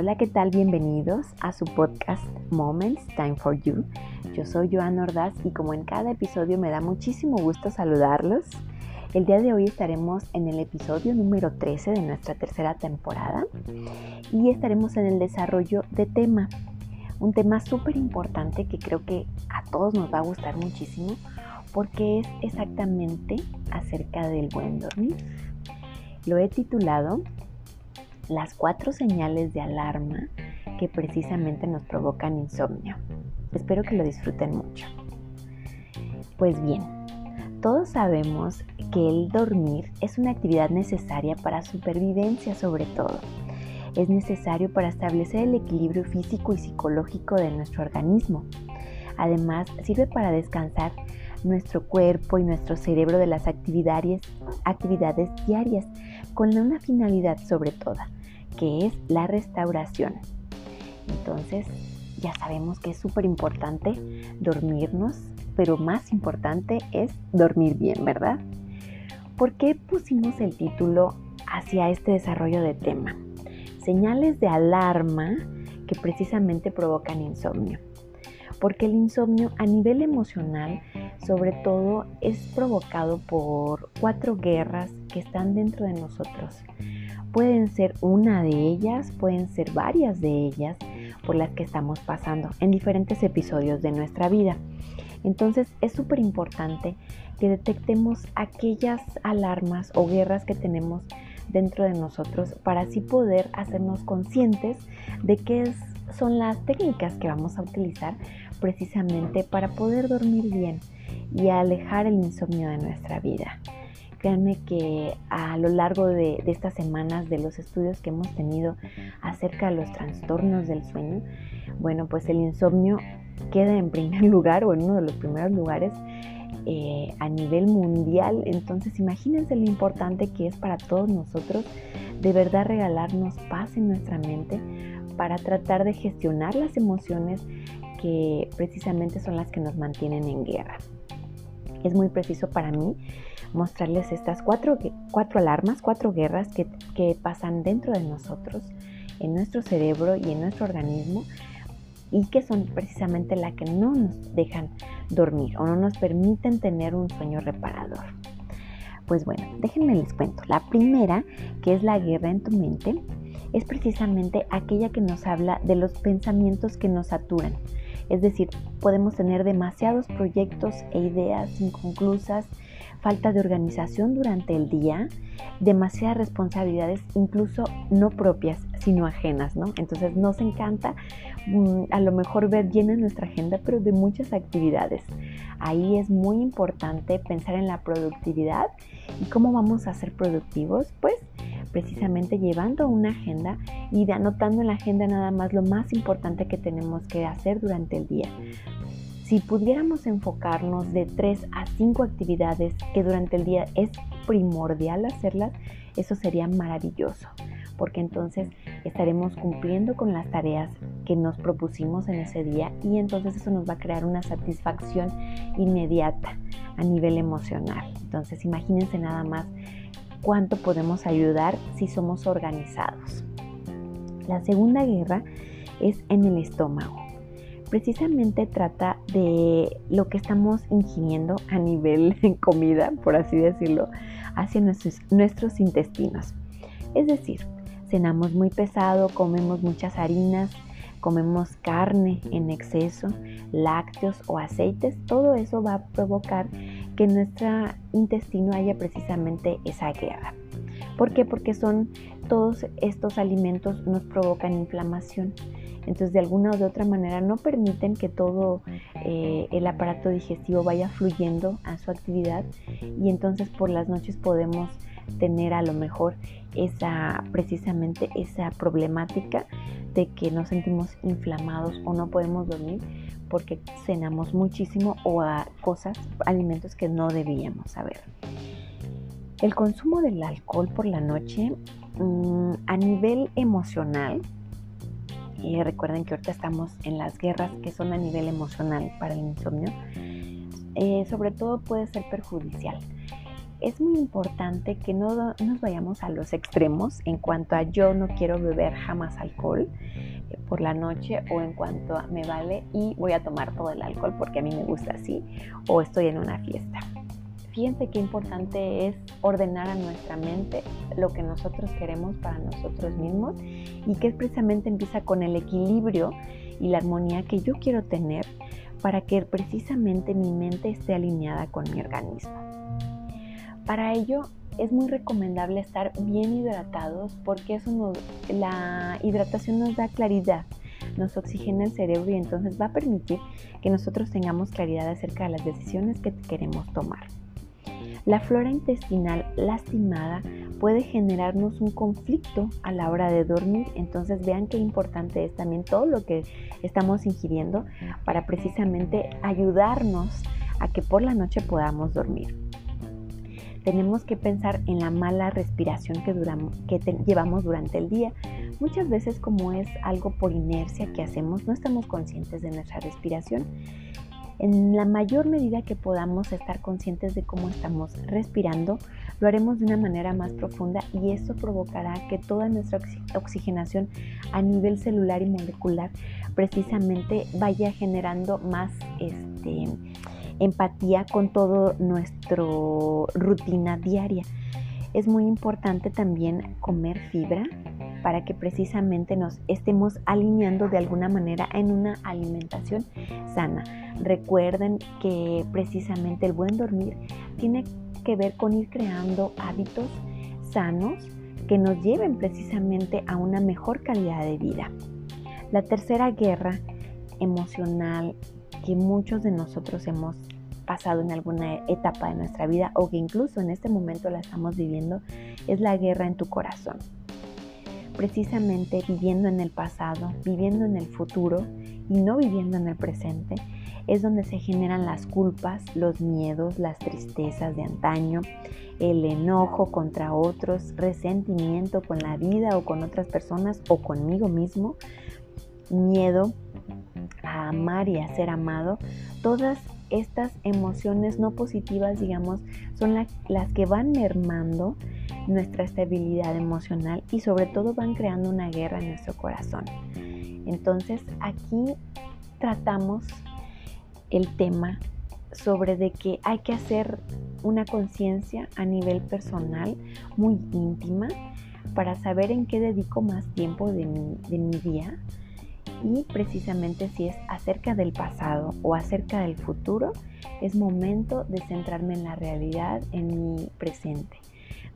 Hola, ¿qué tal? Bienvenidos a su podcast Moments Time for You. Yo soy Joan Ordaz y como en cada episodio me da muchísimo gusto saludarlos. El día de hoy estaremos en el episodio número 13 de nuestra tercera temporada y estaremos en el desarrollo de tema. Un tema súper importante que creo que a todos nos va a gustar muchísimo porque es exactamente acerca del buen dormir. Lo he titulado Las cuatro señales de alarma que precisamente nos provocan insomnio. Espero que lo disfruten mucho. Pues bien, todos sabemos que el dormir es una actividad necesaria para supervivencia sobre todo. Es necesario para establecer el equilibrio físico y psicológico de nuestro organismo. Además, sirve para descansar nuestro cuerpo y nuestro cerebro de las actividades, diarias con una finalidad sobre todo, que es la restauración. Entonces, ya sabemos que es súper importante dormirnos, pero más importante es dormir bien, ¿verdad? ¿Por qué pusimos el título hacia este desarrollo de tema? Señales de alarma que precisamente provocan insomnio. Porque el insomnio a nivel emocional sobre todo es provocado por cuatro guerras que están dentro de nosotros. Pueden ser una de ellas, pueden ser varias de ellas por las que estamos pasando en diferentes episodios de nuestra vida. Entonces es súper importante que detectemos aquellas alarmas o guerras que tenemos dentro de nosotros para así poder hacernos conscientes de qué son las técnicas que vamos a utilizar precisamente para poder dormir bien y alejar el insomnio de nuestra vida. Créanme que a lo largo de, estas semanas de los estudios que hemos tenido acerca de los trastornos del sueño, bueno, pues el insomnio queda en primer lugar o en uno de los primeros lugares eh, a nivel mundial. Entonces imagínense lo importante que es para todos nosotros de verdad regalarnos paz en nuestra mente para tratar de gestionar las emociones que precisamente son las que nos mantienen en guerra. Es muy preciso para mí mostrarles estas cuatro, cuatro alarmas, cuatro guerras que, que pasan dentro de nosotros, en nuestro cerebro y en nuestro organismo y que son precisamente las que no nos dejan dormir o no nos permiten tener un sueño reparador. Pues bueno, déjenme les cuento. La primera, que es la guerra en tu mente, es precisamente aquella que nos habla de los pensamientos que nos saturan. Es decir, podemos tener demasiados proyectos e ideas inconclusas, falta de organización durante el día, demasiadas responsabilidades, incluso no propias, sino ajenas, ¿no? Entonces nos encanta mm, a lo mejor ver llena nuestra agenda, pero de muchas actividades. Ahí es muy importante pensar en la productividad y cómo vamos a ser productivos, pues precisamente llevando una agenda y anotando en la agenda nada más lo más importante que tenemos que hacer durante el día. Si pudiéramos enfocarnos de tres a cinco actividades que durante el día es primordial hacerlas, eso sería maravilloso, porque entonces estaremos cumpliendo con las tareas que nos propusimos en ese día y entonces eso nos va a crear una satisfacción inmediata a nivel emocional. Entonces imagínense nada más cuánto podemos ayudar si somos organizados. La segunda guerra es en el estómago precisamente trata de lo que estamos ingiriendo a nivel comida, por así decirlo, hacia nuestros, nuestros intestinos. Es decir, cenamos muy pesado, comemos muchas harinas, comemos carne en exceso, lácteos o aceites, todo eso va a provocar que en nuestro intestino haya precisamente esa guerra. ¿Por qué? Porque son todos estos alimentos nos provocan inflamación. Entonces, de alguna o de otra manera, no permiten que todo eh, el aparato digestivo vaya fluyendo a su actividad y entonces por las noches podemos tener a lo mejor esa precisamente esa problemática de que nos sentimos inflamados o no podemos dormir porque cenamos muchísimo o a cosas, alimentos que no debíamos saber. El consumo del alcohol por la noche mm, a nivel emocional y recuerden que ahorita estamos en las guerras que son a nivel emocional para el insomnio, eh, sobre todo puede ser perjudicial. Es muy importante que no nos vayamos a los extremos en cuanto a yo no quiero beber jamás alcohol eh, por la noche o en cuanto me vale y voy a tomar todo el alcohol porque a mí me gusta así o estoy en una fiesta. Fíjense qué importante es ordenar a nuestra mente lo que nosotros queremos para nosotros mismos y que precisamente empieza con el equilibrio y la armonía que yo quiero tener para que precisamente mi mente esté alineada con mi organismo. Para ello es muy recomendable estar bien hidratados porque eso la hidratación nos da claridad, nos oxigena el cerebro y entonces va a permitir que nosotros tengamos claridad acerca de las decisiones que queremos tomar. La flora intestinal lastimada puede generarnos un conflicto a la hora de dormir, entonces vean qué importante es también todo lo que estamos ingiriendo para precisamente ayudarnos a que por la noche podamos dormir. Tenemos que pensar en la mala respiración que, que llevamos durante el día. Muchas veces como es algo por inercia que hacemos, no estamos conscientes de nuestra respiración en la mayor medida que podamos estar conscientes de cómo estamos respirando, lo haremos de una manera más profunda y eso provocará que toda nuestra oxigenación a nivel celular y molecular precisamente vaya generando más este, empatía con toda nuestra rutina diaria. Es muy importante también comer fibra para que precisamente nos estemos alineando de alguna manera en una alimentación sana. Recuerden que precisamente el buen dormir tiene que ver con ir creando hábitos sanos que nos lleven precisamente a una mejor calidad de vida. La tercera guerra emocional que muchos de nosotros hemos pasado en alguna etapa de nuestra vida o que incluso en este momento la estamos viviendo es la guerra en tu corazón. Precisamente viviendo en el pasado, viviendo en el futuro y no viviendo en el presente, es donde se generan las culpas, los miedos, las tristezas de antaño, el enojo contra otros, resentimiento con la vida o con otras personas o conmigo mismo, miedo a amar y a ser amado, todas estas emociones no positivas, digamos, son las que van mermando nuestra estabilidad emocional y sobre todo van creando una guerra en nuestro corazón. Entonces aquí tratamos el tema sobre de que hay que hacer una conciencia a nivel personal muy íntima para saber en qué dedico más tiempo de mi, de mi día y precisamente si es acerca del pasado o acerca del futuro, es momento de centrarme en la realidad, en mi presente.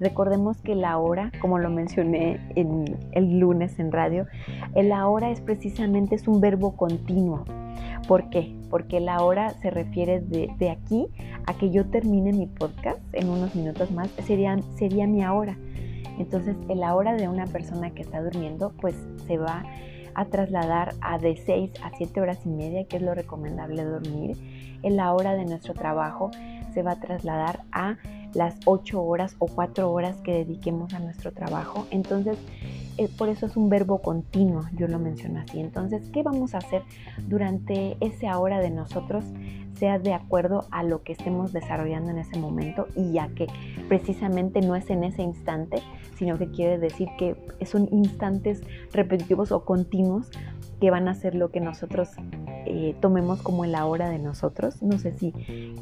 Recordemos que la hora, como lo mencioné en el lunes en radio, el ahora es precisamente es un verbo continuo. ¿Por qué? Porque la hora se refiere de, de, aquí a que yo termine mi podcast en unos minutos más, sería, sería mi ahora. Entonces, el ahora de una persona que está durmiendo, pues se va a trasladar a de 6 a 7 horas y media, que es lo recomendable dormir. En la hora de nuestro trabajo se va a trasladar a las 8 horas o 4 horas que dediquemos a nuestro trabajo. Entonces, eh, por eso es un verbo continuo, yo lo menciono así. Entonces, ¿qué vamos a hacer durante esa hora de nosotros? Sea de acuerdo a lo que estemos desarrollando en ese momento y ya que precisamente no es en ese instante, sino que quiere decir que son instantes repetitivos o continuos que van a ser lo que nosotros eh, tomemos como la hora de nosotros. No sé si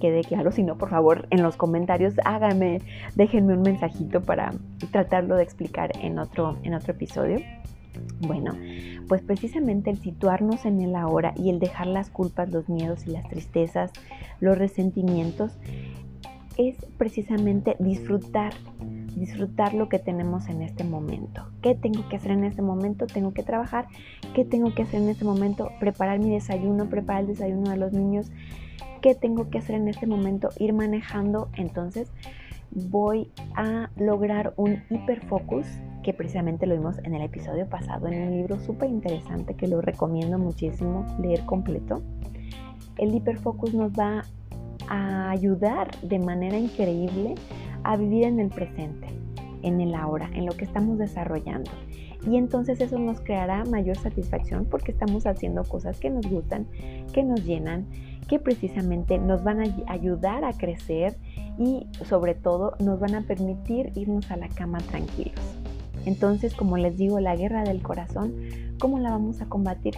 quede claro, si no, por favor, en los comentarios háganme, déjenme un mensajito para tratarlo de explicar en otro, en otro episodio. Bueno, pues precisamente el situarnos en el ahora y el dejar las culpas, los miedos y las tristezas, los resentimientos, es precisamente disfrutar disfrutar lo que tenemos en este momento. ¿Qué tengo que hacer en este momento? Tengo que trabajar. ¿Qué tengo que hacer en este momento? Preparar mi desayuno, preparar el desayuno de los niños. ¿Qué tengo que hacer en este momento? Ir manejando. Entonces voy a lograr un hiperfocus que precisamente lo vimos en el episodio pasado en un libro súper interesante que lo recomiendo muchísimo leer completo. El hiperfocus nos va a ayudar de manera increíble a vivir en el presente, en el ahora, en lo que estamos desarrollando. Y entonces eso nos creará mayor satisfacción porque estamos haciendo cosas que nos gustan, que nos llenan, que precisamente nos van a ayudar a crecer y sobre todo nos van a permitir irnos a la cama tranquilos. Entonces, como les digo, la guerra del corazón, ¿cómo la vamos a combatir?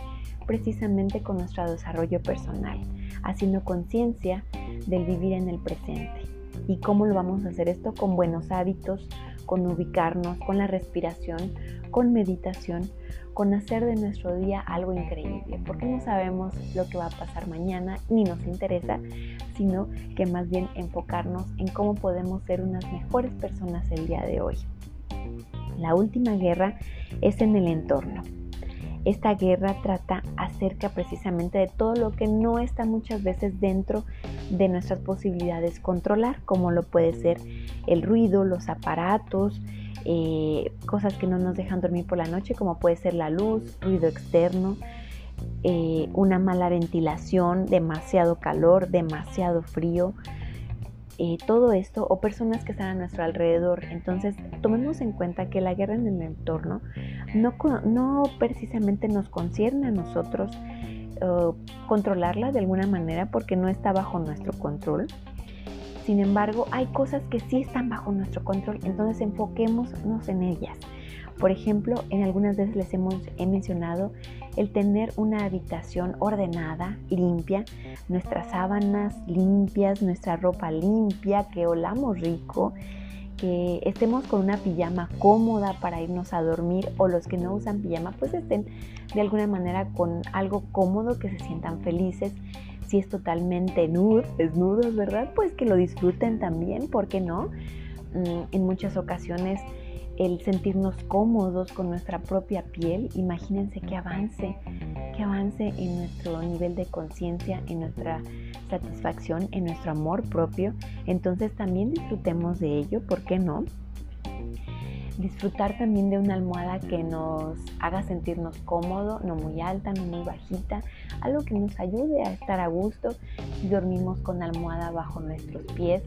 Precisamente con nuestro desarrollo personal, haciendo conciencia del vivir en el presente. ¿Y cómo lo vamos a hacer esto? Con buenos hábitos, con ubicarnos, con la respiración, con meditación, con hacer de nuestro día algo increíble, porque no sabemos lo que va a pasar mañana, ni nos interesa, sino que más bien enfocarnos en cómo podemos ser unas mejores personas el día de hoy. La última guerra es en el entorno. Esta guerra trata acerca precisamente de todo lo que no está muchas veces dentro de nuestras posibilidades controlar, como lo puede ser el ruido, los aparatos, eh, cosas que no nos dejan dormir por la noche, como puede ser la luz, ruido externo, eh, una mala ventilación, demasiado calor, demasiado frío, eh, todo esto o personas que están a nuestro alrededor. Entonces, tomemos en cuenta que la guerra en el entorno no, precisamente nos concierne a nosotros controlarla de alguna manera porque no está bajo nuestro control. Sin embargo, hay cosas que sí están bajo nuestro control, entonces enfoquémonos en ellas. Por ejemplo, en algunas veces les hemos he mencionado el tener una habitación ordenada, limpia, nuestras sábanas limpias, nuestra ropa limpia, que olamos rico, que estemos con una pijama cómoda para irnos a dormir o los que no usan pijama pues estén de alguna manera con algo cómodo, que se sientan felices. Si es totalmente nude, desnudos, ¿verdad? Pues que lo disfruten también, ¿por qué no? Mm, en muchas ocasiones el sentirnos cómodos con nuestra propia piel, imagínense que avance, que avance en nuestro nivel de conciencia, en nuestra satisfacción, en nuestro amor propio. Entonces también disfrutemos de ello, ¿por qué no? Disfrutar también de una almohada que nos haga sentirnos cómodo, no muy alta, no muy bajita, algo que nos ayude a estar a gusto. Si dormimos con almohada bajo nuestros pies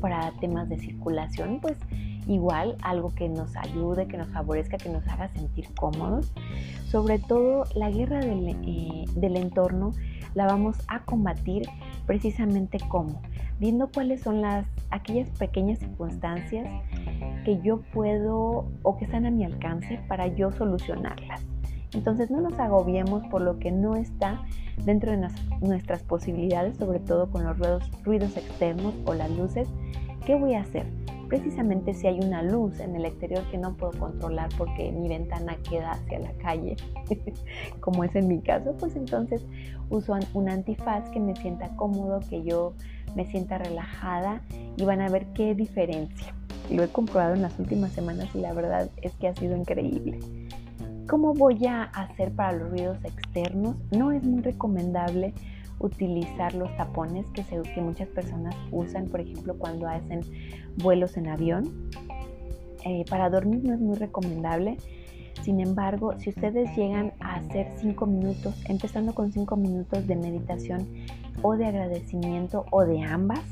para temas de circulación, pues igual algo que nos ayude, que nos favorezca, que nos haga sentir cómodos. Sobre todo la guerra del, eh, del entorno la vamos a combatir precisamente como viendo cuáles son las aquellas pequeñas circunstancias que yo puedo o que están a mi alcance para yo solucionarlas. Entonces no nos agobiemos por lo que no está dentro de nuestras posibilidades, sobre todo con los ruidos, ruidos externos o las luces. ¿Qué voy a hacer? Precisamente si hay una luz en el exterior que no puedo controlar porque mi ventana queda hacia la calle, como es en mi caso, pues entonces uso un antifaz que me sienta cómodo, que yo me sienta relajada y van a ver qué diferencia. Lo he comprobado en las últimas semanas y la verdad es que ha sido increíble. ¿Cómo voy a hacer para los ruidos externos? No es muy recomendable utilizar los tapones que, que muchas personas usan, por ejemplo, cuando hacen vuelos en avión. Eh, para dormir no es muy recomendable. Sin embargo, si ustedes llegan a hacer 5 minutos, empezando con 5 minutos de meditación o de agradecimiento o de ambas,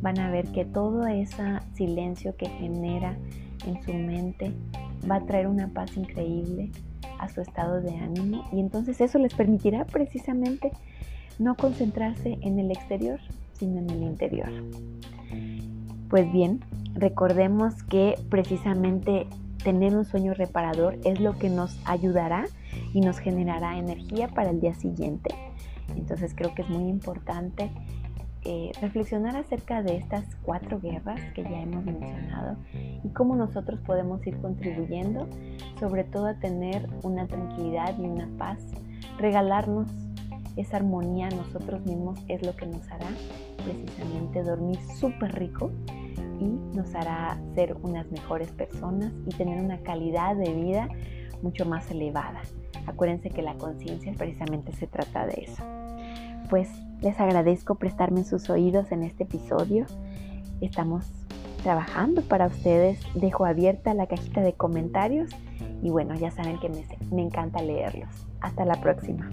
van a ver que todo ese silencio que genera en su mente va a traer una paz increíble a su estado de ánimo y entonces eso les permitirá precisamente no concentrarse en el exterior, sino en el interior. Pues bien, recordemos que precisamente tener un sueño reparador es lo que nos ayudará y nos generará energía para el día siguiente. Entonces creo que es muy importante eh, reflexionar acerca de estas cuatro guerras que ya hemos mencionado y cómo nosotros podemos ir contribuyendo sobre todo a tener una tranquilidad y una paz, regalarnos esa armonía nosotros mismos es lo que nos hará precisamente dormir súper rico y nos hará ser unas mejores personas y tener una calidad de vida mucho más elevada. Acuérdense que la conciencia precisamente se trata de eso. Pues les agradezco prestarme sus oídos en este episodio. Estamos trabajando para ustedes. Dejo abierta la cajita de comentarios y bueno, ya saben que me, me encanta leerlos. Hasta la próxima.